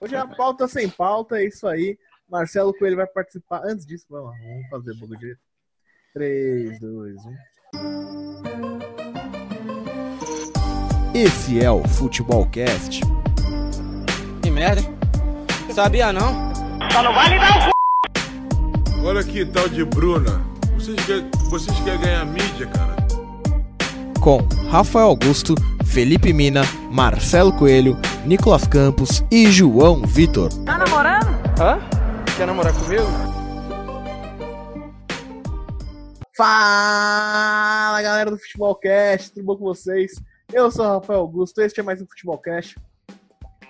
Hoje é a pauta sem pauta, é isso aí. Marcelo Coelho vai participar. Antes disso, vamos lá, vamos fazer o bagulho direito. 3, 2, 1. Esse é o Futebolcast. Que merda, hein? Sabia não? Olha que tal de Bruna. Vocês querem, vocês querem ganhar mídia, cara? Com Rafael Augusto, Felipe Mina, Marcelo Coelho, Nicolas Campos e João Vitor. Hã? Quer namorar comigo? Fala galera do Futebolcast, tudo bom com vocês? Eu sou o Rafael Augusto, este é mais um Futebolcast.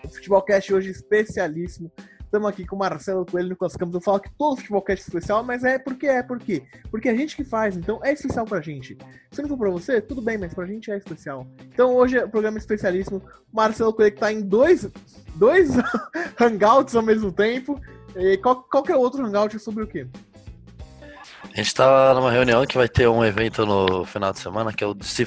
O Futebolcast hoje especialíssimo. Estamos aqui com o Marcelo Coelho Nicolas Campos. Eu falo que todo Futebolcast é especial, mas é porque é, por quê? Porque é a gente que faz, então é especial pra gente. Se não for pra você, tudo bem, mas pra gente é especial. Então hoje é um programa especialíssimo. O Marcelo Coelho que tá em dois, dois hangouts ao mesmo tempo. E qual, qual que é o outro hangout sobre o quê? A gente tá numa reunião que vai ter um evento no final de semana, que é o DC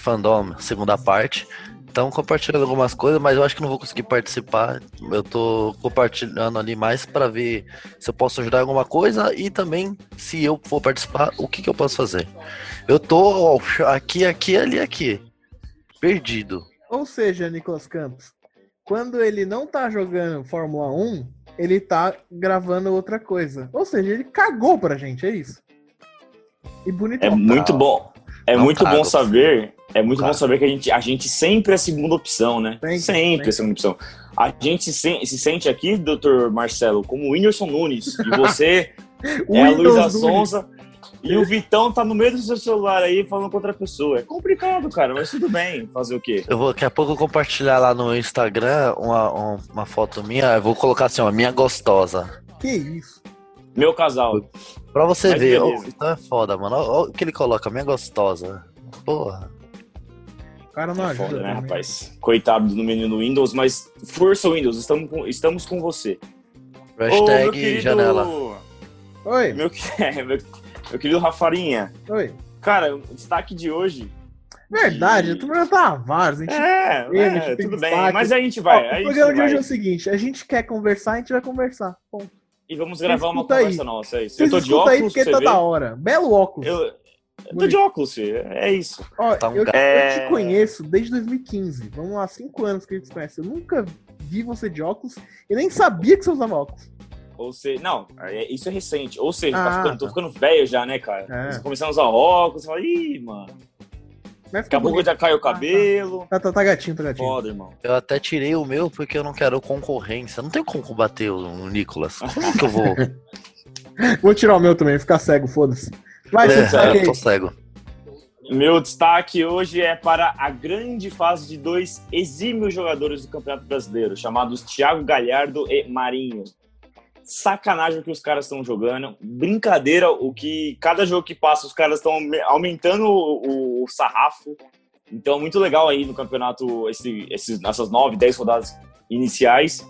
segunda parte. Então compartilhando algumas coisas, mas eu acho que não vou conseguir participar. Eu tô compartilhando ali mais para ver se eu posso ajudar em alguma coisa e também se eu for participar, o que, que eu posso fazer. Eu tô aqui, aqui, ali, aqui. Perdido. Ou seja, Nicolas Campos, quando ele não tá jogando Fórmula 1, ele tá gravando outra coisa. Ou seja, ele cagou pra gente, é isso. E bonito. É muito bom. É Não muito cago. bom saber. É muito bom Cago. saber que a gente, a gente sempre é a segunda opção, né? Sempre, Sempre, sempre. é a segunda opção. A gente se, sen- se sente aqui, doutor Marcelo, como o Whindersson Nunes. E você é a Luísa. Sonza. E o Vitão tá no meio do seu celular aí falando com outra pessoa. É complicado, cara, mas tudo bem. Fazer o quê? Eu vou daqui a pouco compartilhar lá no Instagram uma, um- uma foto minha. Eu vou colocar assim, ó, minha gostosa. Que isso? Meu casal. Pra você Mas ver, beleza. o Vitão é foda, mano. Olha o que ele coloca, minha gostosa. Porra. O cara não É ajuda. foda, né, também. rapaz? Coitado do menino Windows, mas força Windows, estamos com, estamos com você. Ô, meu Hashtag querido- janela. Oi, Meu, meu, meu querido Rafarinha, oi. cara, o destaque de hoje. Verdade, tu já tá gente... É, gente é tudo bem, destaque. mas a gente Ó, vai. a o gente programa de vai. hoje é o seguinte: a gente quer conversar, a gente vai conversar. Bom, E vamos gravar uma conversa aí. nossa, é isso. vocês Eu tô de escutam aí óculos, porque você tá vê? da hora. Belo óculos. Eu, eu tô de óculos, filho. É isso. Ó, Tá um eu, eu te É. conheço desde 2015. Vamos lá, cinco anos que a gente se conhece. Eu nunca vi você de óculos e nem sabia que você usava óculos. Ou seja, não, é- isso é recente. Ou seja, Ah, tá ficando, tô tá. ficando velho já, né, cara? É. Você começando a usar óculos, você fala, ih, mano. Mas Daqui a pouco já caiu o cabelo. Tá, tá, tá gatinho, tá gatinho. Foda, irmão. Eu até tirei o meu porque eu não quero concorrência. Não tem como combater o Nicolas. Como que eu vou? Vou tirar o meu também, ficar cego, foda-se. Vai, É, destaque eu tô cego. Meu destaque hoje é para a grande fase de dois exímios jogadores do Campeonato Brasileiro, chamados Thiago Galhardo e Marinho. Sacanagem o que os caras estão jogando. Brincadeira o que cada jogo que passa os caras estão aumentando o, o sarrafo. Então, muito legal aí no campeonato, esse, esses, essas nove, dez rodadas iniciais.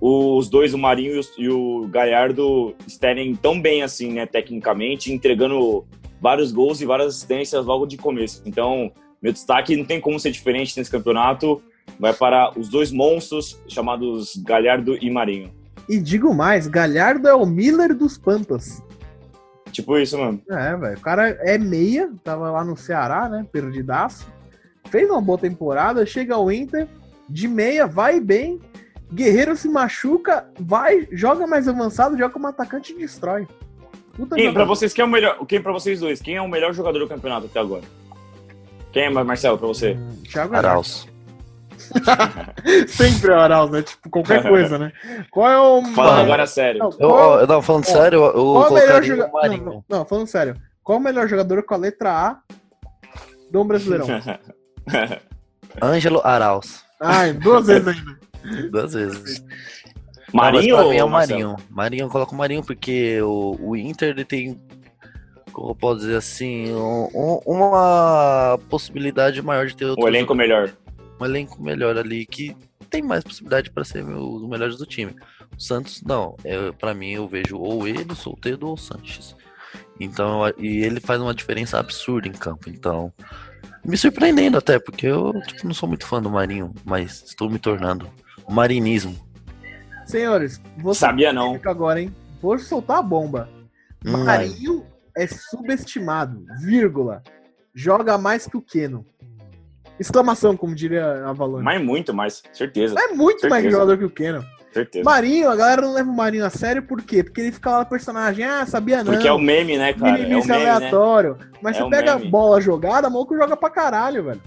Os dois, o Marinho e o, o Galhardo, estarem tão bem assim, né, tecnicamente, entregando vários gols e várias assistências logo de começo. Então, meu destaque não tem como ser diferente nesse campeonato. Vai para os dois monstros chamados Galhardo e Marinho. E digo mais, Galhardo é o Miller dos Pampas. Tipo isso, mano. É, velho. O cara é meia, tava lá no Ceará, né? Perdidaço. Fez uma boa temporada, chega ao Inter, de meia, vai bem. Guerreiro se machuca, vai, joga mais avançado, joga como atacante e destrói. Puta Quem para vocês quem é o melhor? Quem para vocês dois? Quem é o melhor jogador do campeonato até agora? Quem é, Marcelo, para você? Hum, Thiago. Arauz. Sempre é o Arauz, né? Tipo, qualquer coisa, né? Qual é o. Falando agora sério. não, Eu, qual- eu, não, falando Ó, sério, eu, Qual é o melhor Não, não, não, falando sério. Qual é o melhor jogador com a letra A do Brasileirão? Ângelo Arauz. Ai, duas vezes ainda. Duas vezes. Marinho Não, é o Marcelo? Marinho. Marinho, eu coloco o Marinho porque o, o Inter ele tem, como eu posso dizer assim, um- um- uma possibilidade maior de ter outro O elenco melhor. um elenco melhor ali que tem mais possibilidade para ser meu- os melhores do time. O Santos, não. É, para mim, eu vejo ou ele, o Solteiro ou o Sanches. Então, e ele faz uma diferença absurda em campo. Então, me surpreendendo até, porque eu tipo, não sou muito fã do Marinho, mas estou me tornando. O marinismo. Senhores, você Sabia não. fica agora, hein? Vou soltar a bomba. Hum, Marinho é subestimado, vírgula. Joga mais que o Keno. Exclamação, como diria a Valone. Mas muito mais, certeza. É muito mais certeza. jogador que o Keno. Certeza. Marinho, a galera não leva o Marinho a sério, por quê? Porque ele fica lá no personagem, ah, sabia não. Porque é o meme, né, cara? É o Minimice meme, né? aleatório. Mas É você pega meme. a bola jogada, maluco joga pra caralho, velho.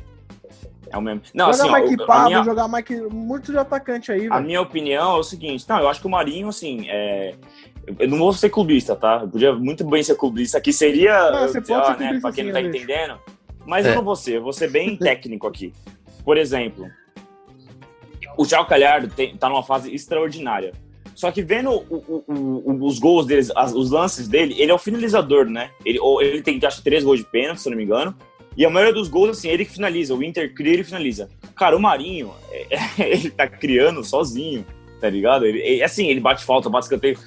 É o meme. Não, assim, ó, o- a Pablo, minha, jogar mais que muitos de atacante aí, a velho. minha opinião é o seguinte, não, eu acho que o Marinho, assim, é... eu não vou ser clubista, tá? Eu podia muito bem ser clubista aqui, seria, Não, você pode ser né, pra quem sim, não tá entendendo, mas É. eu não vou ser, eu vou ser bem técnico aqui. Por exemplo, o Thiago Calhardo tem, tá numa fase extraordinária. Só que vendo o- o- o- os gols deles, as- os lances dele, ele é o finalizador, né? Ele, ou ele tem, acho, três gols de pênalti, se eu não me engano. E a maioria dos gols, assim, ele que finaliza. O Inter cria, ele finaliza. Cara, o Marinho, é- ele tá criando sozinho, tá ligado? Ele, assim, ele bate falta, bate escanteio.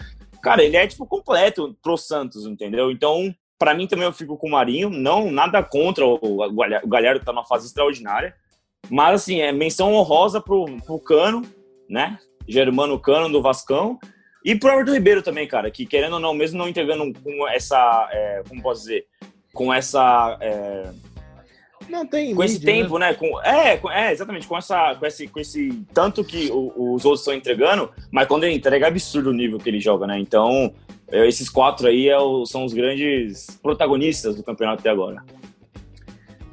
Cara, ele é, tipo, completo pro Santos, entendeu? Então, pra mim também eu fico com o Marinho. Não, nada contra o, o Galhardo tá numa fase extraordinária. Mas, assim, é menção honrosa pro, pro Cano, né? Germano Cano do Vascão. E pro Everton Ribeiro também, cara, que querendo ou não, mesmo não entregando com essa, é, como posso dizer, com essa, é, Não tem com esse mídia, né? tempo, né? Com, é, é, exatamente, com essa, com esse, com esse tanto que o- os outros estão entregando, mas quando ele entrega é absurdo o nível que ele joga, né? Então, é, esses quatro aí é o- são os grandes protagonistas do campeonato até agora.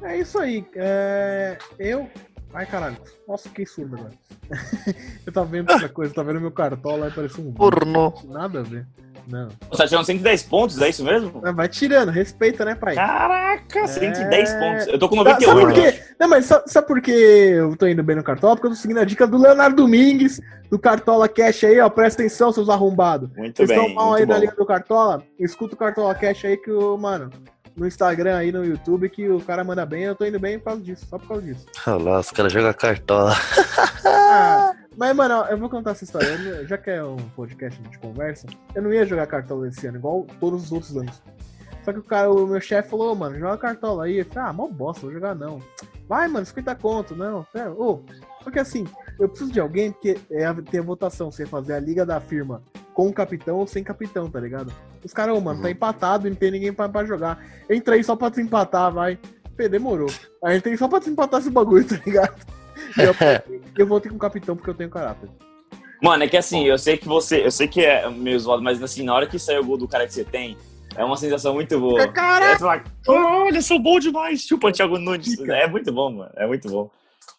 É isso aí. É... Eu. Ai, caralho. Nossa, fiquei surdo agora. eu tava vendo outra coisa, tava vendo meu cartola aí parecia um. Pornô. Nada a ver. Não. Você tá tirando 110 pontos, é isso mesmo? Ah, Vai tirando, respeita, né, pai? Caraca, 110 É. pontos. Eu tô com Sabe- 98. Sabe por quê? Não, mas sabe, sabe por que eu tô indo bem no Cartola? Porque eu tô seguindo a dica do Leonardo Domingues, do Cartola Cash aí, ó. Presta atenção, seus arrombados. Muito Vocês bem, estão mal aí bom. liga do Cartola? Escuta o Cartola Cash aí que o, mano, no Instagram aí, no YouTube, que o cara manda bem. Eu tô indo bem por causa disso, só por causa disso. Olha lá, os caras jogam cartola. Ah, mas, mano, eu vou contar essa história. Não- já que é um podcast de conversa, eu não ia jogar cartola esse ano, igual todos os outros anos. Só que o cara, o meu chefe falou, mano, joga cartola aí. Eu falei, ah, mal bosta, vou jogar não. Vai, mano, 50 conto, não. Pera, ô. Só que assim, eu preciso de alguém, porque é tem a votação, você fazer a liga da firma com o capitão ou sem capitão, tá ligado? Os caras, ô, mano, tá Uhum. empatado e não tem ninguém pra, pra jogar. Eu entrei só pra desempatar, vai. Pê, demorou. Aí eu entrei só pra desempatar esse bagulho, tá ligado? E eu, eu voltei com o capitão porque eu tenho caráter. Mano, é que assim, eu sei que você. Eu sei que é meio zoado, mas assim, na hora que sai o gol do cara que você tem, é uma sensação muito boa. Caraca! É, fala, olha, sou bom demais. Chupa Thiago Nunes. É muito bom, mano. É muito bom.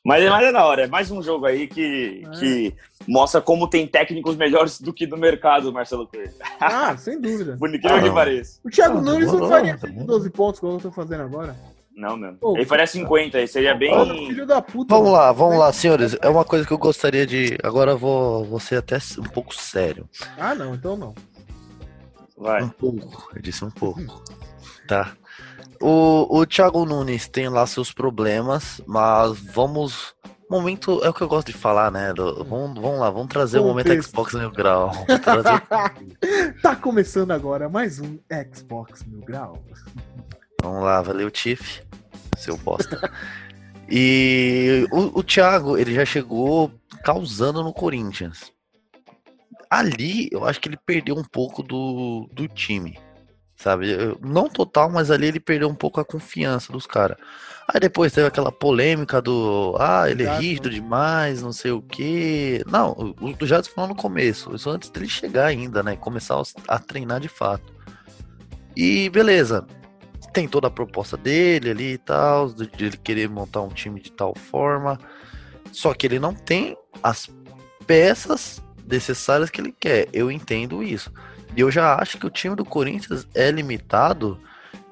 Mas, mas é da hora. É mais um jogo aí que, É. que mostra como tem técnicos melhores do que no mercado, Marcelo Coelho. Ah, sem dúvida. Por incrível Ah. que pareça. O Thiago Ah, Nunes não faria tá bom. 12 pontos, como eu tô fazendo agora. Não, mesmo. Ô, Ele faria 50, aí seria bem. Filho da puta. Vamos mano. lá, vamos lá, senhores. É uma coisa que eu gostaria de. Agora eu vou, vou ser até um pouco sério. Ah, não, então não. Vai. Um pouco, eu disse um pouco. Tá. O, o Thiago Nunes tem lá seus problemas, mas vamos. Momento é o que eu gosto de falar, né? do- vamos, vamos lá, vamos trazer o momento Contexto. Xbox Mil Grau. Trazer- tá começando agora mais um Xbox Mil Grau. Vamos lá, valeu, Tiff. Seu bosta. E o, o Thiago, ele já chegou causando no Corinthians. Ali, eu acho que ele perdeu um pouco do, do time. Sabe? Não total, mas ali ele perdeu um pouco a confiança dos caras. Aí depois teve aquela polêmica do. Ah, ele é rígido demais, não sei o quê. Não, o Jadson falou no começo. Isso antes dele chegar ainda, né? Começar a- treinar de fato. E beleza tem toda a proposta dele ali e tal, de ele querer montar um time de tal forma. Só que ele não tem as peças necessárias que ele quer. Eu entendo isso. E eu já acho que o time do Corinthians é limitado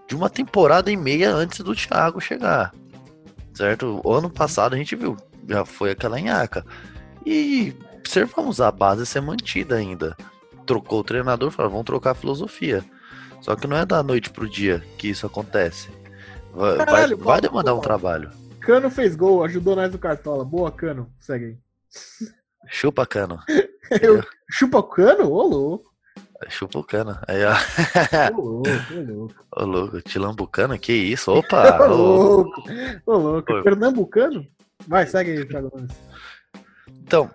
de uma temporada e meia antes do Thiago chegar. Certo? O ano passado a gente viu, já foi aquela nhaca. E observamos a base ser mantida ainda. Trocou o treinador, falou, vamos trocar a filosofia. Só que não é da noite pro dia que isso acontece. Vai, vai- Caralho, vai Paulo, demandar um trabalho. Cano fez gol, ajudou nós no Cartola. Boa, Cano. Segue aí. Chupa cano. Eu- Chupa o Cano? Ô, louco. Chupa o cano. Aí, ó. Ô, louco, ô, louco. Ô, louco, te lambucano? Que isso? Opa! Ô, ô. louco. Ô, louco. Oi. Pernambucano? Vai, segue aí, Thiago Nunes. Então,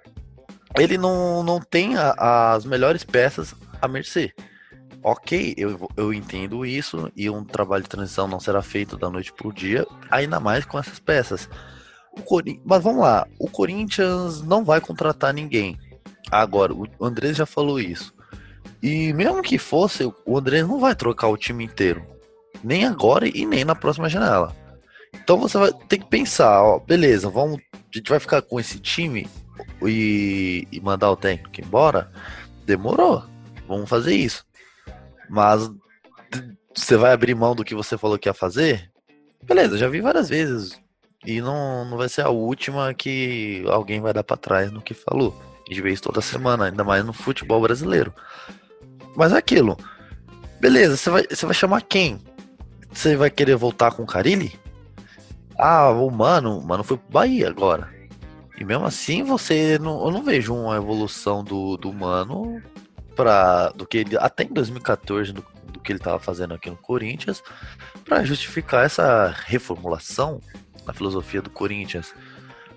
ele não, não tem a- as melhores peças a mercê. Ok, eu, eu entendo isso e um trabalho de transição não será feito da noite pro dia, ainda mais com essas peças. O Corin- Mas vamos lá, o Corinthians não vai contratar ninguém. Agora, o Andrés já falou isso. E mesmo que fosse, o Andrés não vai trocar o time inteiro. Nem agora e nem na próxima janela. Então você vai ter que pensar, ó, beleza, vamos, a gente vai ficar com esse time e, e mandar o técnico embora? Demorou. Vamos fazer isso. Mas você vai abrir mão do que você falou que ia fazer? Beleza, já vi várias vezes. E não, não vai ser a última que alguém vai dar pra trás no que falou. A gente vê isso toda semana, ainda mais no futebol brasileiro. Mas é aquilo. Beleza, você vai, você vai chamar quem? Você vai querer voltar com o Carilli? Ah, o Mano, o Mano foi pro Bahia agora. E mesmo assim, você não, eu não vejo uma evolução do, do Mano para do que ele até em 2014 do, do que ele estava fazendo aqui no Corinthians para justificar essa reformulação na filosofia do Corinthians.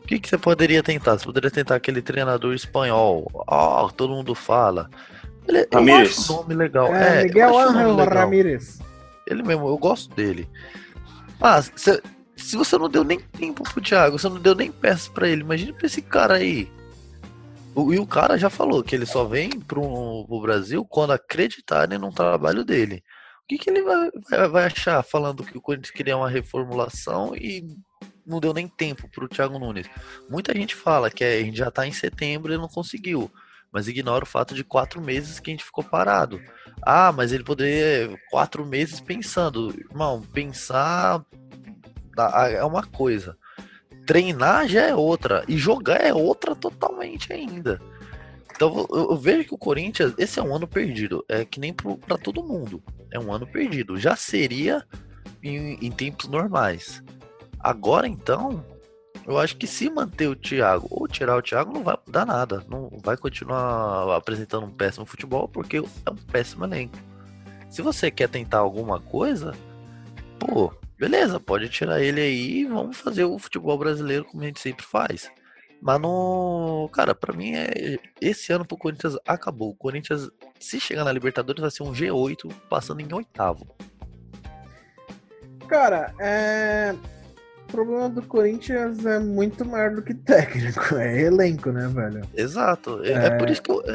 O que, que você poderia tentar? Você poderia tentar aquele treinador espanhol. Ó, todo mundo fala. Ele, eu Ramírez. acho o nome legal. É, É, eu Miguel Ángel legal. Ramírez. Ele mesmo, eu gosto dele. Mas, cê- se você não deu nem tempo pro Thiago, você não deu nem peças pra ele, imagina pra esse cara aí. O, e o cara já falou que ele só vem pro, pro Brasil quando acreditarem no trabalho dele. O que, que ele vai, vai, vai achar falando que o Corinthians queria uma reformulação e não deu nem tempo pro Thiago Nunes? Muita gente fala que a gente já tá em setembro e não conseguiu. Mas ignora o fato de quatro meses que a gente ficou parado. Ah, mas ele poderia quatro meses pensando. Irmão, pensar é uma coisa. Treinar já é outra. E jogar é outra totalmente ainda. Então eu, vejo que o Corinthians, esse é um ano perdido. É que nem pra todo mundo. É um ano perdido. Já seria em, em tempos normais. Agora então, eu acho que se manter o Thiago ou tirar o Thiago não vai mudar nada. Não vai continuar apresentando um péssimo futebol porque é um péssimo elenco. Se você quer tentar alguma coisa, pô, beleza, pode tirar ele aí e vamos fazer o futebol brasileiro como a gente sempre faz. Mas não. Cara, pra mim é. Esse ano pro Corinthians acabou. O Corinthians, se chegar na Libertadores, vai ser um G8 passando em oitavo. Cara, é. O problema do Corinthians é muito maior do que técnico, é elenco, né, velho? Exato. É, é por isso que eu. É,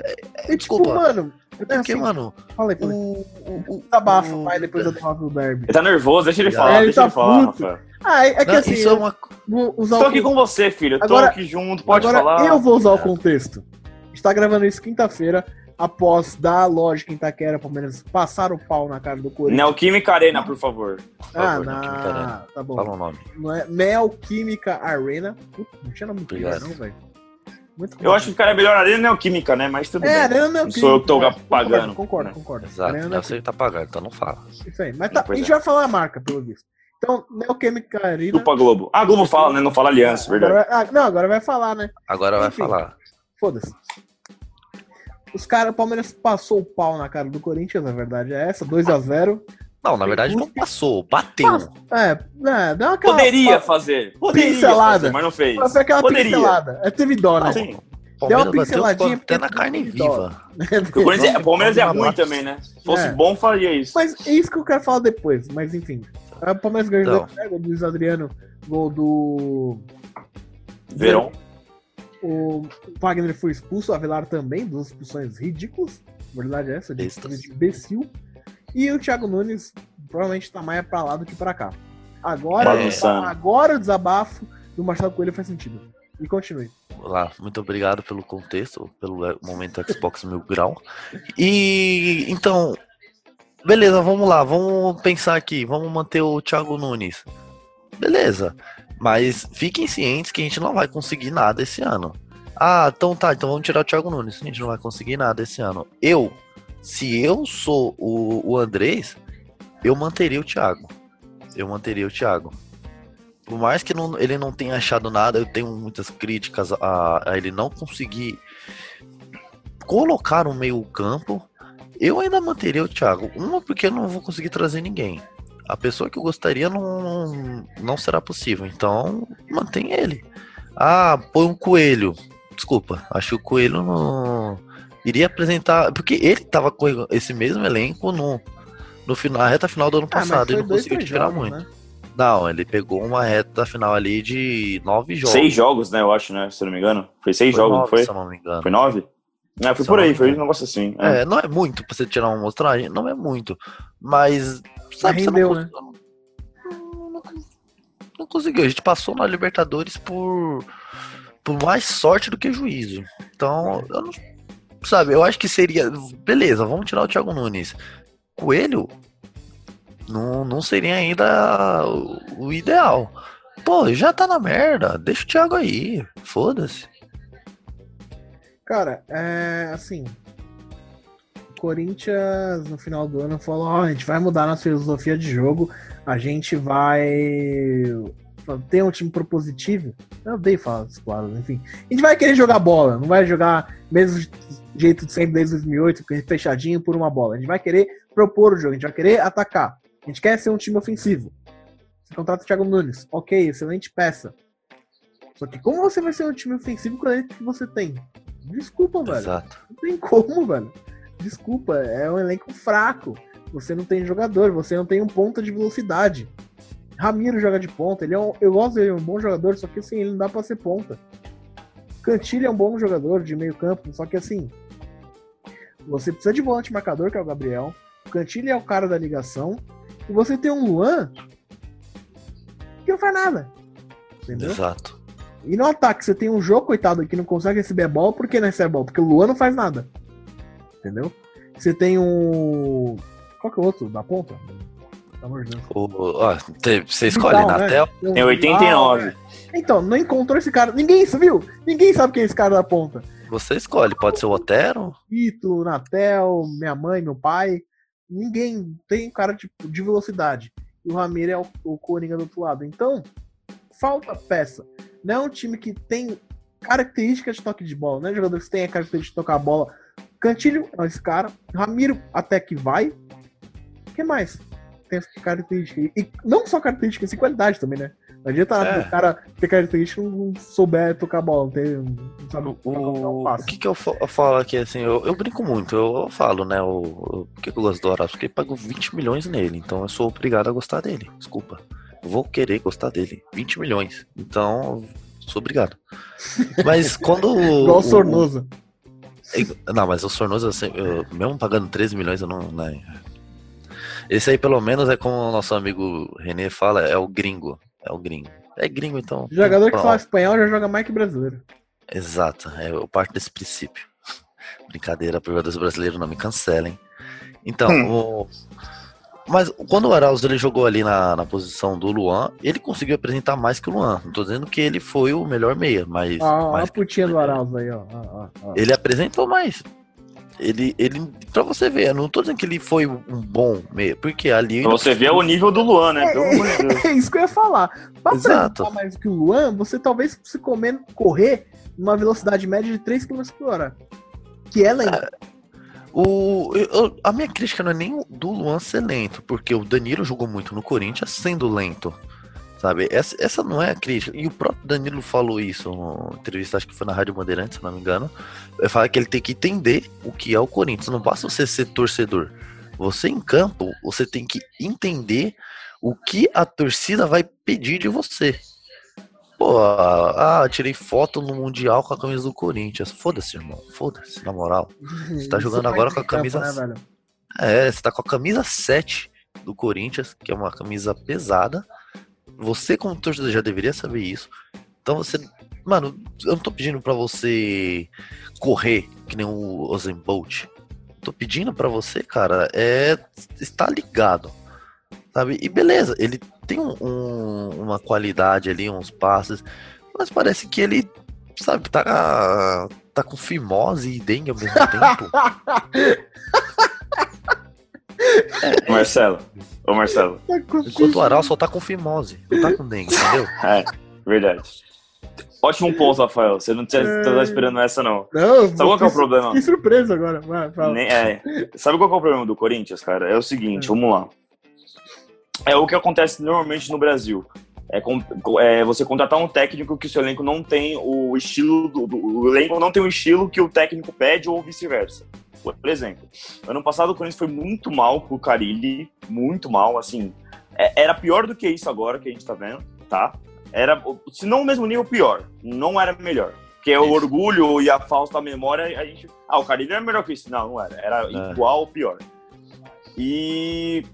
E tipo, Desculpa. mano, é porque, assim, mano, fala aí, fala aí. o. o, o Desabafa, o- vai, depois eu toco o derby. Ele tá nervoso, deixa ele É, falar, ele deixa tá ele falar, puto. Rafael. Ah, é, é que Não, assim, isso é eu uma. vou usar Estou o aqui com você, filho. Tô Agora- aqui junto, pode Agora falar. eu vou usar o É. contexto. A gente tá gravando isso quinta-feira, após dar a lógica em Itaquera, Palmeiras passar o pau na cara do Corinthians. Neoquímica Arena, por favor. ah, favor, na... Neoquímica Arena. Tá bom. Fala o nome. Não é Neoquímica Arena. Puta, não tinha nome muito Obrigado. legal, não, velho. Muito Eu acho que o cara é melhor Arena Neoquímica, né? Mas tudo É, bem. Arena Não Neoquímica. sou eu que tô é. pagando. Concordo, concordo. concordo. Exato. Arena É você que tá pagando, então não fala. Isso aí. Mas tá, a gente é. vai falar a marca, pelo visto. Então, Neoquímica Arena. Chupa Globo. Ah, Globo fala, né? Não fala Aliança, verdade. Agora ah, não, agora vai falar, né? Agora vai Enfim. falar. Foda-se. Os caras, o Palmeiras passou o pau na cara do Corinthians, na verdade é essa, 2x0. Não, na verdade não passou, bateu. É, é, deu aquela. Poderia fazer. Poderia Pincelada. fazer, mas não fez. Foi aquela Poderia. pincelada. É, teve dó, né? Sim. Deu uma Palmeiras bateu pinceladinha até na carne viva. Porque O Corinthians é, o Palmeiras é ruim também, né? Se fosse É. bom, faria isso. Mas é isso que eu quero falar depois, mas enfim. O Palmeiras ganhou Então. gol do Luiz Adriano, gol do. Verão. O Wagner foi expulso, o Avelar também, duas expulsões ridículas. A verdade é essa, de, de imbecil. E o Thiago Nunes provavelmente tá mais pra lá do que pra cá. Agora, Bagunçando. agora o desabafo do Marcelo Coelho faz sentido. E continue. Lá, muito obrigado pelo contexto, pelo eh, momento Xbox Mil Grau. E então, beleza, vamos lá, vamos pensar aqui, vamos manter o Thiago Nunes. Beleza, mas fiquem cientes que a gente não vai conseguir nada esse ano. Ah, então tá, então vamos tirar o Thiago Nunes. A gente não vai conseguir nada esse ano. Eu, se eu sou o, o Andrés, eu manteria o Thiago. Eu manteria o Thiago. Por mais que não- ele não tenha achado nada, eu tenho muitas críticas a, a ele não conseguir colocar um meio campo. Eu ainda manteria o Thiago. Uma, porque eu não vou conseguir trazer ninguém. A pessoa que eu gostaria não, não será possível. Então, mantém ele. Ah, põe um coelho. desculpa, acho que o Coelho não iria apresentar. Porque ele tava com esse mesmo elenco no, no final, na reta final do ano Ah, passado. ele não conseguiu tirar jogos, muito. né? Não, ele pegou uma reta final ali de nove jogos. Seis jogos, né, eu acho, né? Se eu não me engano. Foi seis Foi jogos, não nove, foi? Se eu não me engano. Foi nove? É, foi Se por aí, foi um negócio assim. É. É, não é muito pra você tirar uma amostragem, não é muito. Mas, sabe, rendeu, você né? não, não, não, não conseguiu. A gente passou na Libertadores por, por mais sorte do que juízo. Então, eu não. Sabe, eu acho que seria. Beleza, vamos tirar o Thiago Nunes. Coelho não, não seria ainda o, o ideal. Pô, já tá na merda. Deixa o Thiago aí. Foda-se. Cara, é assim. Corinthians, no final do ano, falou: ó, a gente vai mudar nossa filosofia de jogo, a gente vai ter um time propositivo. Eu odeio falar das palavras, enfim. A gente vai querer jogar bola, não vai jogar mesmo jeito de sempre desde 2008, fechadinho por uma bola. A gente vai querer propor o jogo, a gente vai querer atacar. A gente quer ser um time ofensivo. Você contrata o Thiago Nunes, ok, excelente peça. Só que como você vai ser um time ofensivo com o elenco que você tem? Desculpa, velho. Exato. Não tem como, velho. Desculpa, é um elenco fraco. Você não tem jogador, você não tem um ponta de velocidade. Ramiro joga de ponta, ele é um, eu gosto dele, é um bom jogador, só que assim, ele não dá pra ser ponta. Cantilho é um bom jogador de meio campo, só que assim, você precisa de volante marcador, que é o Gabriel. O Cantilho é o cara da ligação. E você tem um Luan que não faz nada. Entendeu? Exato. E no ataque, você tem um jogo, coitado, que não consegue receber a bola. Por que não recebe a bola? Porque o Luan não faz nada. Entendeu? Você tem um. Qual que é o outro? Da ponta? Pelo amor de Deus. O, ó, te- você escolhe Vidal, né? Natel. um Tem 89. Vidal, né? Então, não encontrou esse cara. Ninguém, viu? Ninguém sabe quem é esse cara da ponta. Você escolhe, pode ser o Otero. Pito, Natel, minha mãe, meu pai. Ninguém tem cara tipo, de velocidade. E o Ramiro é o, o Coringa do outro lado. Então, falta peça. Não é um time que tem características de toque de bola. Não é jogador que tem a característica de tocar a bola. Cantilho é esse cara. Ramiro até que vai. O que mais? Tem essa característica. E, não só características, e qualidade também, né? Não adianta É. o cara ter característica e não souber tocar a bola. Não, ter, não sabe O, um o que, que eu, fa- eu falo aqui, assim, eu, eu brinco muito, eu, eu falo, né? O, o- por que, eu gosto do Horácio? Porque pagou 20 milhões nele, então eu sou obrigado a gostar dele. Desculpa. Vou querer gostar dele. 20 milhões. Então, sou obrigado. Mas quando. Igual o Sornosa. Não, mas o Sornosa, assim, eu- mesmo pagando 13 milhões, eu não. né? Esse aí, pelo menos, é como o nosso amigo René fala, é o gringo. É o gringo. É gringo, então. Jogador que fala espanhol já joga mais que brasileiro. Exato, é, eu parto desse princípio. Brincadeira, jogadores brasileiros não me cancelem. Então, o- mas quando o Arauz ele jogou ali na, na posição do Luan, ele conseguiu apresentar mais que o Luan. Não tô dizendo que ele foi o melhor meia, mas, ó mais a putinha do Arauz aí, ó. ó, ó. ele apresentou mais. Ele, ele, pra você ver, eu não tô dizendo que ele foi um bom meia, porque ali. Pra você ver o nível do Luan, né? De Deus. É isso que eu ia falar. Pra Exato. apresentar mais que o Luan, você talvez precise comer, correr numa velocidade média de 3 km por hora. Que é lento. O, eu- a minha crítica não é nem do Luan ser lento, porque o Danilo jogou muito no Corinthians sendo lento. Sabe? Essa, essa não é a crítica. E o próprio Danilo falou isso numa entrevista, acho que foi na Rádio Bandeirantes, se não me engano. Ele fala que ele tem que entender o que é o Corinthians. Não basta você ser torcedor. Você em campo, você tem que entender o que a torcida vai pedir de você. Pô, ah, tirei foto no Mundial com a camisa do Corinthians. Foda-se, irmão. Foda-se, na moral. Você tá jogando agora com a camisa né? É, você tá com a camisa 7 do Corinthians, que é uma camisa pesada. Você, como torcedor, já deveria saber isso. Então você. Mano, eu não tô pedindo pra você correr que nem o Usain Bolt. Tô pedindo pra você, cara, é estar ligado. Sabe? E beleza, ele tem um- um- uma qualidade ali, uns passes, mas parece que ele, sabe, tá, tá com fimose e dengue ao mesmo tempo. Marcelo. Ô, Marcelo. Tá Enquanto o Aral só tá com fimose, não tá com dengue, entendeu? É, verdade. Ótimo ponto, Rafael. Você não tinha, É. tava esperando essa, não. Não, Sabe qual que é o problema? Fiquei surpreso agora. Vai, fala. Nem- é. Sabe qual que é o problema do Corinthians, cara? É o seguinte, vamos lá. É o que acontece normalmente no Brasil. É, com- é você contratar um técnico que o seu elenco não tem o estilo do, do- o elenco não tem o estilo que o técnico pede ou vice-versa. Por exemplo, ano passado o Corinthians foi muito mal com o Carilli, muito mal, assim, é- era pior do que isso agora que a gente tá vendo, tá? Era, se não o mesmo nível, pior. Não era melhor. Porque o orgulho e a falsa memória, a gente. Ah, o Carilli era melhor que isso. Não, não era. Era É. igual ou pior. E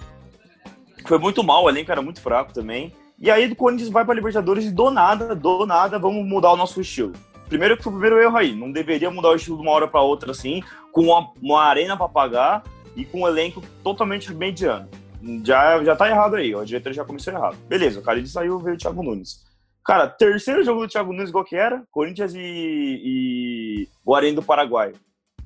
foi muito mal, o elenco era muito fraco também. E aí o Corinthians vai pra Libertadores e do nada, do nada, vamos mudar o nosso estilo. Primeiro que foi o primeiro erro aí. Não deveria mudar o estilo de uma hora pra outra assim, com uma, uma arena pra pagar e com um elenco totalmente mediano. Já, já tá errado aí, ó. a diretoria já começou errado. Beleza, o Carilli saiu, veio o Thiago Nunes. Cara, terceiro jogo do Thiago Nunes, igual que era, Corinthians e, e Guarani do Paraguai.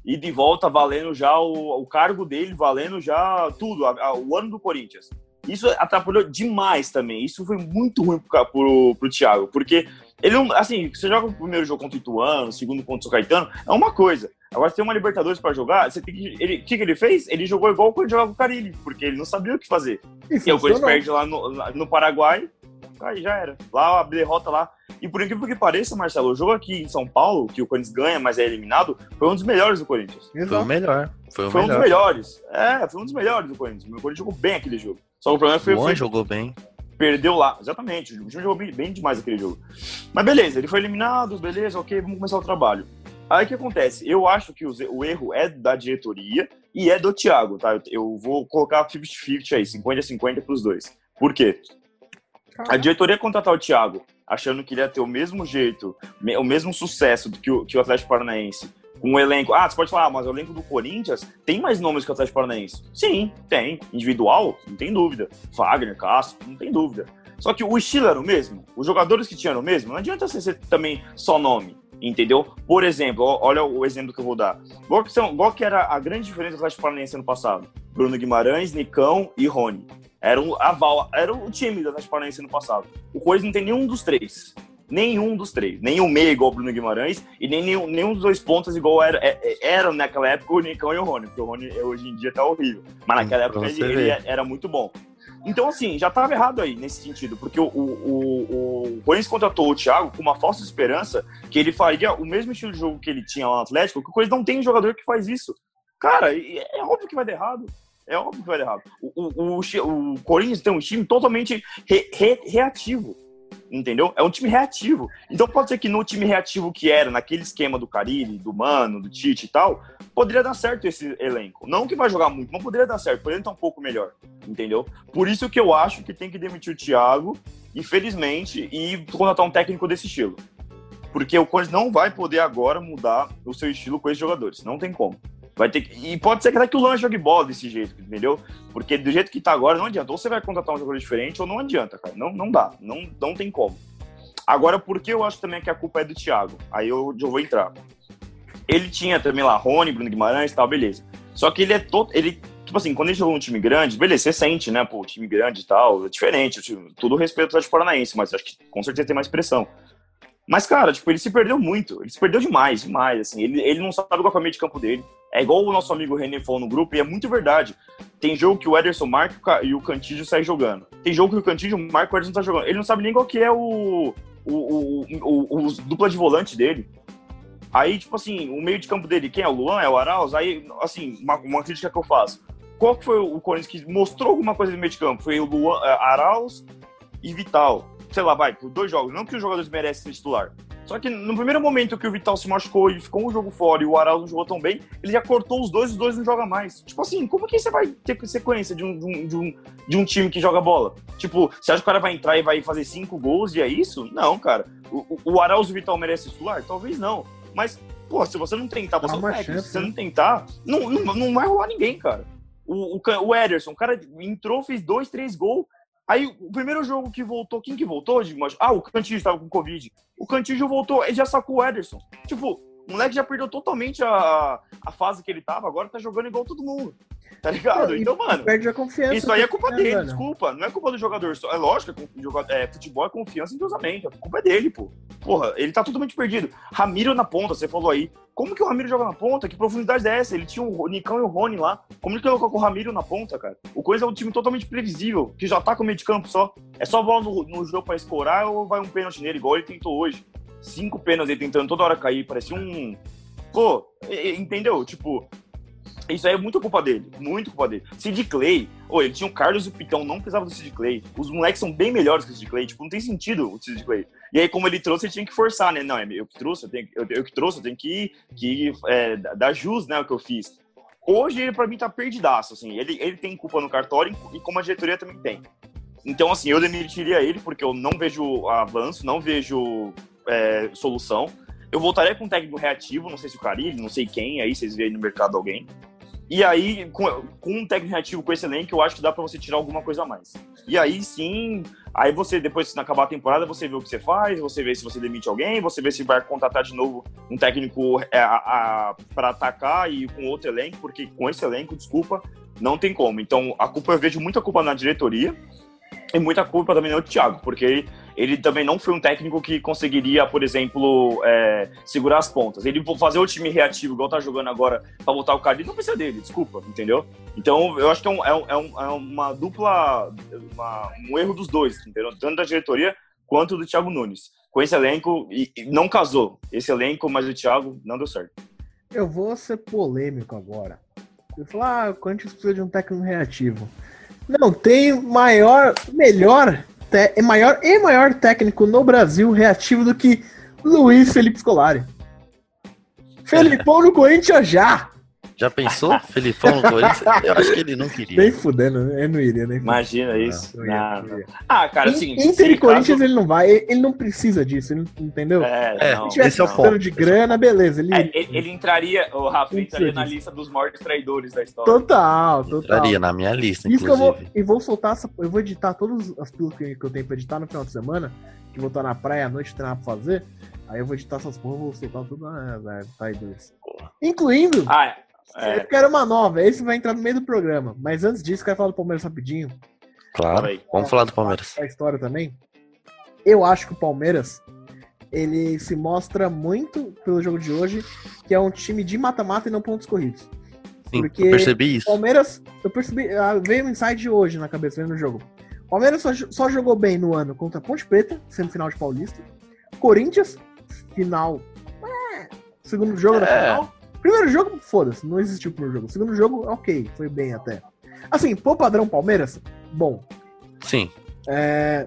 E de volta valendo já o, o cargo dele, valendo já tudo, a- a- o ano do Corinthians. Isso atrapalhou demais também. Isso foi muito ruim pro, pro, pro Thiago, porque ele não. Assim, você joga o primeiro jogo contra o Ituano, o segundo contra o São Caetano, é uma coisa. Agora, se tem uma Libertadores pra jogar, você tem que. O que, que ele fez? Ele jogou igual quando jogava com o Carilli, porque ele não sabia o que fazer. E E aí o Corinthians perde lá no, lá no Paraguai, aí já era. Lá a derrota lá. E por incrível que pareça, Marcelo, o jogo aqui em São Paulo, que o Corinthians ganha, mas é eliminado, foi um dos melhores do Corinthians. Foi o Exato. melhor. Foi o Foi um dos melhor. melhores. É, foi um dos melhores do Corinthians. O Corinthians jogou bem aquele jogo. Só que o problema foi O Juan foi jogou bem. perdeu lá. Exatamente. O time jogou bem, bem demais aquele jogo. Mas beleza, ele foi eliminado, beleza, ok, vamos começar o trabalho. Aí o que acontece? Eu acho que o erro é da diretoria e é do Thiago, tá? Eu, eu vou colocar 50-50 aí, 50-50 pros dois. Por quê? A diretoria contratar o Thiago achando que ele ia ter o mesmo jeito, o mesmo sucesso que o, que o Atlético Paranaense. Com o elenco. Ah, você pode falar, ah, mas o elenco do Corinthians tem mais nomes que o Atlético Paranaense. Sim, tem. Individual, não tem dúvida. Wagner, Castro, não tem dúvida. Só que o estilo era o mesmo. Os jogadores que tinham o mesmo. Não adianta você ser também só nome. Entendeu? Por exemplo, olha o exemplo que eu vou dar. Qual que, são, qual que era a grande diferença do Atlético Paranaense ano passado? Bruno Guimarães, Nicão e Rony. Era o, a Val, era o time Atlético Paranaense ano passado. O Corinthians não tem nenhum dos três. Nenhum dos três. Nem o meia igual o Bruno Guimarães e nem nenhum, nenhum dos dois pontas igual era, é- é- eram naquela época o Nicão e o Rony. Porque o Rony hoje em dia tá horrível. Mas naquela época ele, ele era muito bom. Então, assim, já tava errado aí nesse sentido, porque o, o, o, o Corinthians contratou o Thiago com uma falsa esperança que ele faria o mesmo estilo de jogo que ele tinha lá no Atlético, que o Corinthians não tem jogador que faz isso. Cara, é óbvio que vai dar errado. É óbvio que vai dar errado. O, o, o, o Corinthians tem um time totalmente re- re- reativo. Entendeu? É um time reativo. Então pode ser que no time reativo que era, naquele esquema do Carilli, do Mano, do Tite e tal, poderia dar certo esse elenco. Não que vai jogar muito, mas poderia dar certo. Poderia estar um pouco melhor. Entendeu? Por isso que eu acho que tem que demitir o Thiago, infelizmente, e contratar um técnico desse estilo. Porque o Corinthians não vai poder agora mudar o seu estilo com esses jogadores. Não tem como. Vai ter que... E pode ser que até que o Luan jogue bola desse jeito, entendeu? Porque do jeito que tá agora, não adianta. Ou você vai contratar um jogador diferente, ou não adianta, cara. Não, não dá. Não, não tem como. Agora, por que eu acho também que a culpa é do Thiago? Aí eu, eu vou entrar. Ele tinha também lá Rony, Bruno Guimarães e tal, beleza. Só que ele é todo. Ele, tipo assim, quando ele jogou um time grande, beleza, você sente, né? Pô, time grande e tal, é diferente. Tudo respeito ao Paranaense, mas acho que com certeza tem mais pressão. Mas, cara, tipo, ele se perdeu muito. Ele se perdeu demais, demais. Assim, ele, ele não sabe qual é o meio de campo dele. É igual o nosso amigo René falou no grupo, e é muito verdade. Tem jogo que o Ederson marca e o Ca- o Cantígio sai jogando. Tem jogo que o Cantígio marca e o Ederson tá jogando. Ele não sabe nem qual que é o, o, o, o, o dupla de volante dele. Aí, tipo assim, o meio de campo dele, quem é? O Luan? É o Arauz? Aí, assim, uma, uma crítica que eu faço. Qual que foi o Corinthians que mostrou alguma coisa no meio de campo? Foi o Luan, eh, Arauz e Vital. Sei lá, vai, por dois jogos. Não que os jogadores merecem ser titular. Só que no primeiro momento que o Vital se machucou e ficou um jogo fora e o Arauz não jogou tão bem, ele já cortou os dois, os dois não jogam mais. Tipo assim, como que você vai ter sequência de um, de um, de um, de um time que joga bola? Tipo, você acha que o cara vai entrar e vai fazer cinco gols e é isso? Não, cara. O, o- o Arauz e o Vital merecem titular? Talvez não. Mas, pô, se você não tentar, você Dá é Se você né? não tentar, não, não, não vai rolar ninguém, cara. O, o, o Ederson, o cara entrou, fez dois, três gols. Aí, o primeiro jogo que voltou, quem que voltou? Ah, o Cantígio estava com Covid. O Cantígio voltou e já sacou o Ederson. Tipo, O moleque já perdeu totalmente a, a fase que ele tava, agora tá jogando igual todo mundo. Tá ligado? Então, mano, Perde a confiança. isso aí é culpa né, dele, velho? desculpa. Não é culpa do jogador. só- É lógico, é, é, futebol é confiança e entrosamento. A culpa é dele, pô. Porra, ele tá totalmente perdido. Ramiro na ponta, você falou aí. Como que o Ramiro joga na ponta? Que profundidade é essa? Ele tinha o Nicão e o Rony lá. Como ele colocou o Ramiro na ponta, cara? O Coisa é um time totalmente previsível, que já tá com meio de campo só. É só bola no, no jogo pra escorar ou vai um pênalti nele, igual ele tentou hoje. Cinco pênaltis ele tentando toda hora cair, parecia um. Pô, entendeu? Tipo, isso aí é muito culpa dele, muito culpa dele. Sid Clay, ô, ele tinha o Carlos e o Pitão, não precisava do Sid Clay. Os moleques são bem melhores que o Sid Clay, tipo, não tem sentido o Sid Clay. E aí, como ele trouxe, ele tinha que forçar, né? Não, é eu que trouxe, eu, tenho, eu, eu que trouxe, eu tenho que, que é, dar jus, né, o que eu fiz. Hoje, ele pra mim tá perdidaço, assim. Ele, ele tem culpa no cartório e como a diretoria também tem. Então, assim, eu demitiria ele porque eu não vejo avanço, não vejo é, solução. Eu voltaria com um técnico reativo, não sei se o Carilli, não sei quem, aí vocês veem no mercado alguém. E aí, com, com um técnico reativo com esse elenco, eu acho que dá pra você tirar alguma coisa a mais. E aí sim, aí você, depois que acabar a temporada, você vê o que você faz, você vê se você demite alguém, você vê se vai contratar de novo um técnico é, para atacar e com outro elenco, porque com esse elenco, desculpa, não tem como. Então, a culpa, eu vejo muita culpa na diretoria e muita culpa também no Thiago, porque ele, também não foi um técnico que conseguiria, por exemplo, é, segurar as pontas. Ele fazer o time reativo, igual tá jogando agora, pra botar o cara, não precisa dele, desculpa, entendeu? Então, eu acho que é, é, um, é, um, é uma dupla, uma- um erro dos dois, entendeu? Tanto da diretoria quanto do Thiago Nunes. Com esse elenco, e, e não casou. Esse elenco, mas o Thiago não deu certo. Eu vou ser polêmico agora. Eu vou falar, ah, o Corinthians precisa de um técnico reativo. Não, tem maior, melhor, é maior e maior técnico no Brasil reativo do que Luiz Felipe Scolari. Felipão no Corinthians já! Já pensou? Felipão no Corinthians? Eu acho que ele não Nem queria. fudendo, eu não iria, nem fudendo. Imagina isso. Não ia, Não, não ia. Ah, cara, assim. Inter e Corinthians caso- ele não vai, ele ele não precisa disso, ele não- entendeu? É, É, não, Se tivesse esse é o ponto. de grana, beleza. Ele, É, ele, ele entraria, o Rafa, ele entraria na disso. lista dos maiores traidores da história. Total, total. Entraria na minha lista, Isso que eu vou, inclusive. e vou soltar essa. Eu vou editar todas as pílulas que, eu tenho pra editar no final de semana. Que eu vou estar na praia à noite, treinar pra fazer. Aí eu vou editar essas porras, vou soltar tudo na na Tidus. Incluindo, Ah, é. Eu quero uma nova. Esse vai entrar no meio do programa. Mas antes disso, quero falar do Palmeiras rapidinho. Claro. Aí. Vamos falar do Palmeiras. A história também. Eu acho que o Palmeiras. Ele se mostra muito pelo jogo de hoje, que é um time de mata-mata e não pontos corridos. Sim, Porque- eu percebi isso. Palmeiras, eu percebi, ah, veio um insight hoje na cabeça, vendo o jogo. Palmeiras só, só jogou bem no ano contra a Ponte Preta, semifinal de Paulista. Corinthians, final. é, segundo jogo da É. final. Primeiro jogo, foda-se, não existiu o primeiro jogo. Segundo jogo, ok, foi bem até. Assim, pô padrão Palmeiras, bom. Sim. É,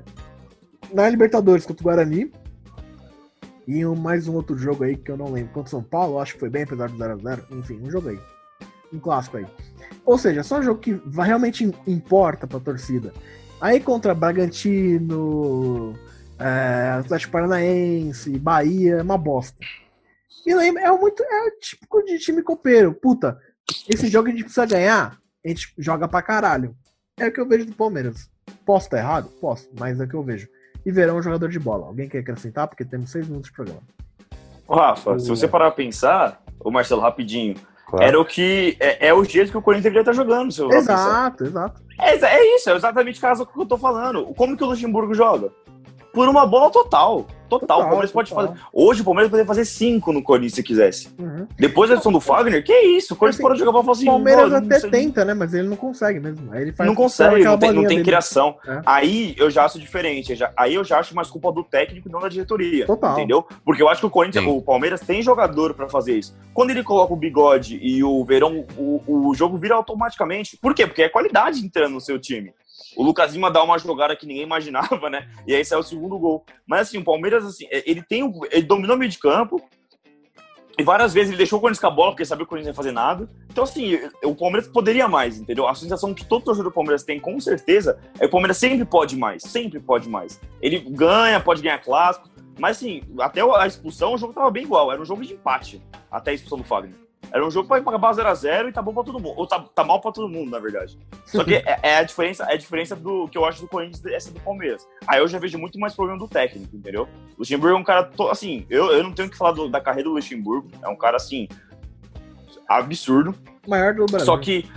na Libertadores contra o Guarani. E um- mais um outro jogo aí que eu não lembro. Contra o São Paulo, acho que foi bem, apesar do 0x0. Enfim, um jogo aí. Um clássico aí. Ou seja, só um jogo que realmente im- importa pra torcida. Aí contra Bragantino, é, Atlético Paranaense, Bahia, é uma bosta. E aí é muito. É o típico de time copeiro. Puta, esse jogo a gente precisa ganhar, a gente joga pra caralho. É o que eu vejo do Palmeiras. Posso estar errado? Posso, mas é o que eu vejo. E verão um jogador de bola. Alguém quer acrescentar? Porque temos seis minutos de programa. Ô, Rafa, se você parar pra pensar, ô Marcelo, rapidinho, Claro. era o que. É, é o jeito que o Corinthians deveria estar jogando, se eu parar pra pensar. Exato, exato. É, é isso, é exatamente o caso que eu tô falando. Como que o Luxemburgo joga? Por uma bola total. Total. o Palmeiras pode total. fazer. Hoje o Palmeiras poderia fazer cinco no Corinthians se quisesse. Uhum. Depois da edição do Fagner, que isso? O Corinthians Assim, parou de jogar bola falou O assim. Palmeiras "Mano, até tenta, né? Mas ele não consegue mesmo. Aí ele faz não consegue, não tem, não tem criação. É. Aí eu já acho diferente. eu já- aí eu já acho mais culpa do técnico e não da diretoria. Total. Entendeu? Porque eu acho que o Corinthians, Sim. o Palmeiras tem jogador pra fazer isso. Quando ele coloca o bigode e o verão, o, o jogo vira automaticamente. Por quê? Porque é qualidade entrando no seu time. O Lucas Lima dá uma jogada que ninguém imaginava, né? E aí sai o segundo gol. Mas assim, o Palmeiras, assim, ele tem. Ele dominou o meio de campo. E várias vezes ele deixou o Corinthians com a bola, porque sabia que o Corinthians ia fazer nada. Então, assim, o Palmeiras poderia mais, entendeu? A sensação que todo torcedor do Palmeiras tem, com certeza, é que o Palmeiras sempre pode mais. Sempre pode mais. Ele ganha, pode ganhar clássico. Mas, assim, até a expulsão, o jogo tava bem igual. Era um jogo de empate. Até a expulsão do Fagner. Era um jogo pra acabar 0x0 e tá bom pra todo mundo. Ou tá, tá mal pra todo mundo, na verdade. Só que é, é a diferença, é a diferença do que eu acho do Corinthians essa do Palmeiras. Aí eu já vejo muito mais problema do técnico, entendeu? O Luxemburgo é um cara, to- assim, eu, eu não tenho que falar do- da carreira do Luxemburgo. É um cara, assim, absurdo. Maior do Brasil. Só que,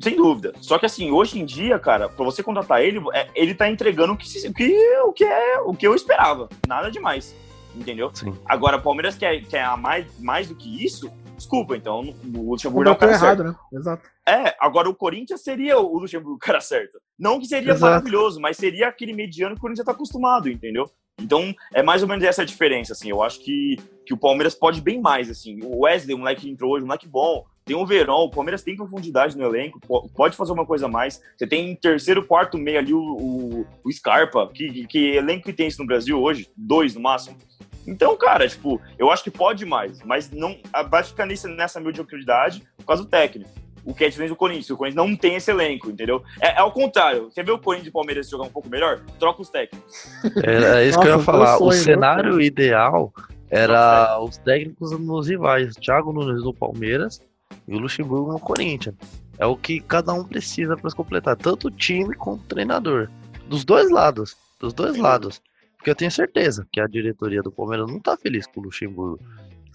sem dúvida. Só que assim, hoje em dia, cara, pra você contratar ele, é- ele tá entregando o que, se- o que, o que é o que eu esperava. Nada demais. Entendeu? Sim. Agora, o Palmeiras quer, quer mais, mais do que isso? Desculpa, então o Luxemburgo não é o cara errado, certo. né? Exato. É, agora o Corinthians seria o Luxemburgo o cara certo. Não que seria Exato. maravilhoso, mas seria aquele mediano que o Corinthians já tá acostumado, entendeu? Então, é mais ou menos essa a diferença, assim. Eu acho que, que o Palmeiras pode bem mais, assim. O Wesley, o moleque que entrou hoje, um moleque bom. Tem o Verão, o Palmeiras tem profundidade no elenco, po- pode fazer uma coisa a mais. Você tem em terceiro, quarto, meio ali o, o, o Scarpa, que, que, que elenco que tem isso no Brasil hoje? Dois no máximo. Então, cara, tipo, eu acho que pode mais, mas não vai ficar nessa, nessa mediocridade por causa do técnico. O que é diferente do Corinthians. O Corinthians não tem esse elenco, entendeu? É, é ao contrário. Quer ver o Corinthians e o Palmeiras jogar um pouco melhor? Troca os técnicos. Era isso que eu ia Nossa, falar. sonho, o cenário ideal era os técnicos nos rivais. Thiago Nunes no Palmeiras e o Luxemburgo no Corinthians. É o que cada um precisa para se completar, tanto o time quanto o treinador. Dos dois lados. Dos dois lados. Porque eu tenho certeza que a diretoria do Palmeiras não tá feliz com o Luxemburgo.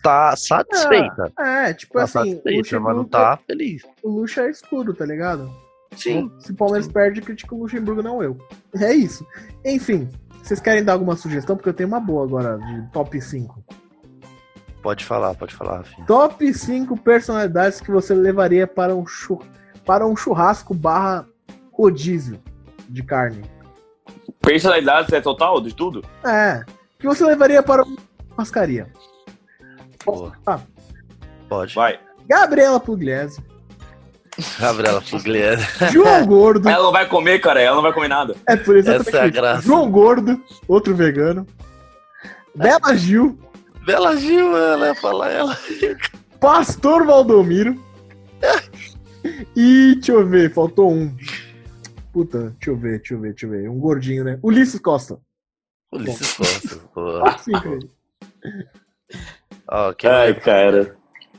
Tá satisfeita. É, tipo tá assim, o satisfeita, mas não tá feliz. o Luxo é escuro, tá ligado? Sim. Se o Palmeiras perde, critica o Luxemburgo, não eu. É isso. Enfim, vocês querem dar alguma sugestão? Porque eu tenho uma boa agora, de top 5. Pode falar, pode falar, Rafinha. Top 5 personalidades que você levaria para um, chu para um churrasco barra rodízio de carne. Personalidades é total de tudo? É. Que você levaria para uma churrascaria. Boa. Ah, Pode. Vai. Gabriela Pugliese. Gabriela Pugliese. João Gordo. Ela não vai comer, cara. Ela não vai comer nada. É por exatamente Essa é a isso. graça. João Gordo, outro vegano. Bela Gil. Bela Gil, ela ia falar ela. Pastor Valdomiro. E deixa eu ver, faltou um. Puta, deixa eu ver, deixa eu ver, deixa eu ver. Um gordinho, né? Ulisses Costa. Ulisses Costa. pô. Sim, cara. Ó, quem Ai, vai cara.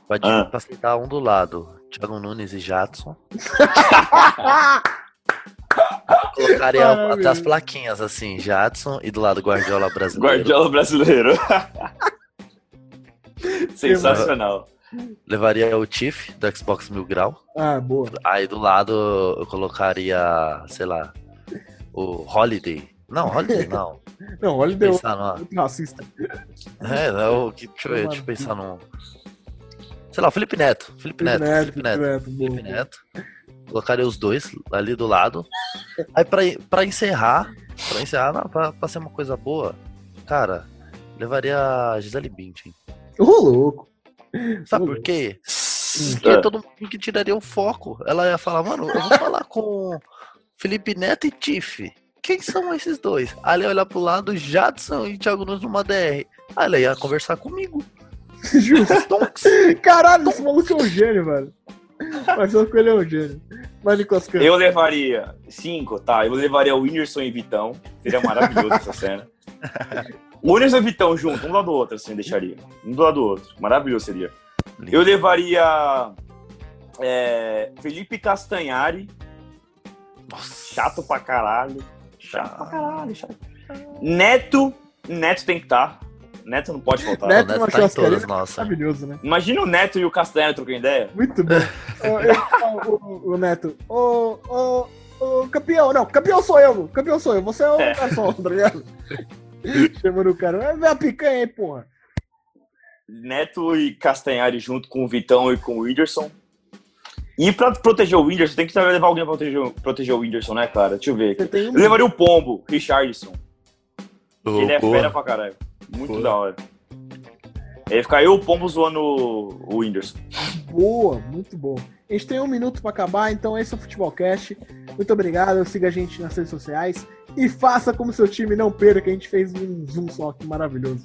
pode Ah. pra sentar um do lado? Thiago Nunes e Jadson. Colocaria Ai, até as plaquinhas assim, Jadson e do lado Guardiola brasileiro. Guardiola brasileiro. Sensacional. Levaria o Tiff do Xbox Mil Grau. Ah, boa. Aí do lado eu colocaria, sei lá, o Holiday. Não, Holiday não. Não, deu Pensar numa, racista. É, não, que, deixa, eu deixa eu pensar num. Sei lá, o Felipe Neto. Felipe Neto. Felipe Neto. Neto. Felipe Neto. Colocaria os dois ali do lado. Aí pra, pra encerrar, pra encerrar, não, pra, pra ser uma coisa boa, cara, levaria a Gisele Bündchen. Ô, louco. Sabe por quê? É. Porque todo mundo que tiraria o foco. Ela ia falar, mano, eu vou falar com Felipe Neto e Tiff. Quem são esses dois? Aí ela ia olhar pro lado, Jadson e Thiago Nunes numa DR. Aí ela ia conversar comigo. Justo. Caralho, esse maluco é um gênio, velho. Marcelo Coelho é um gênio. Mas Nicolas Campos. Eu levaria cinco, tá? Eu levaria o Whindersson e Vitão. Seria maravilhoso essa cena. O Whindersson e Vitão junto, um do lado do outro, assim, deixaria. Um do lado do outro. Maravilhoso seria. Eu levaria é, Felipe Castanhari. Nossa. Chato pra caralho. Chato pra caralho, chato. Neto. Neto tem que estar. Neto não pode faltar. Neto Neto numa tá em todas, nossa. Maravilhoso, né? Imagina o Neto e o Castanhari trocando ideia. Muito bom. Eu- eu- o, o Neto, ô, ô, ô, campeão, não, campeão sou eu, campeão sou eu, você é o É. garçom, tá ligado? Chamando o cara, "Vai ver a picanha aí, porra. Neto e Castanhari junto com o Vitão e com o Whindersson. E pra proteger o Whindersson, tem que levar alguém pra proteger, proteger o Whindersson, né, cara? Deixa eu ver. Eu um. levaria o Pombo, Richardson. Ô, ele é boa. fera pra caralho. Muito Boa. da hora. Aí ia ficar eu e o Pombo zoando o o Whindersson. Boa, muito bom. A gente tem um minuto pra acabar, então esse é o Futebolcast. Muito obrigado, siga a gente nas redes sociais e faça como seu time não perca, a gente fez um zoom só, que maravilhoso.